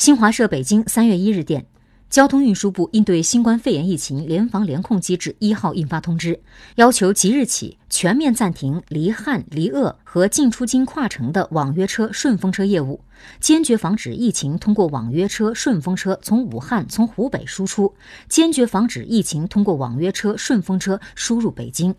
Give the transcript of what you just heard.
新华社北京三月一日电交通运输部应对新冠肺炎疫情联防联控机制一号印发通知要求即日起全面暂停离汉离鄂和进出京跨城的网约车顺风车业务坚决防止疫情通过网约车顺风车从武汉从湖北输出坚决防止疫情通过网约车顺风车输入北京。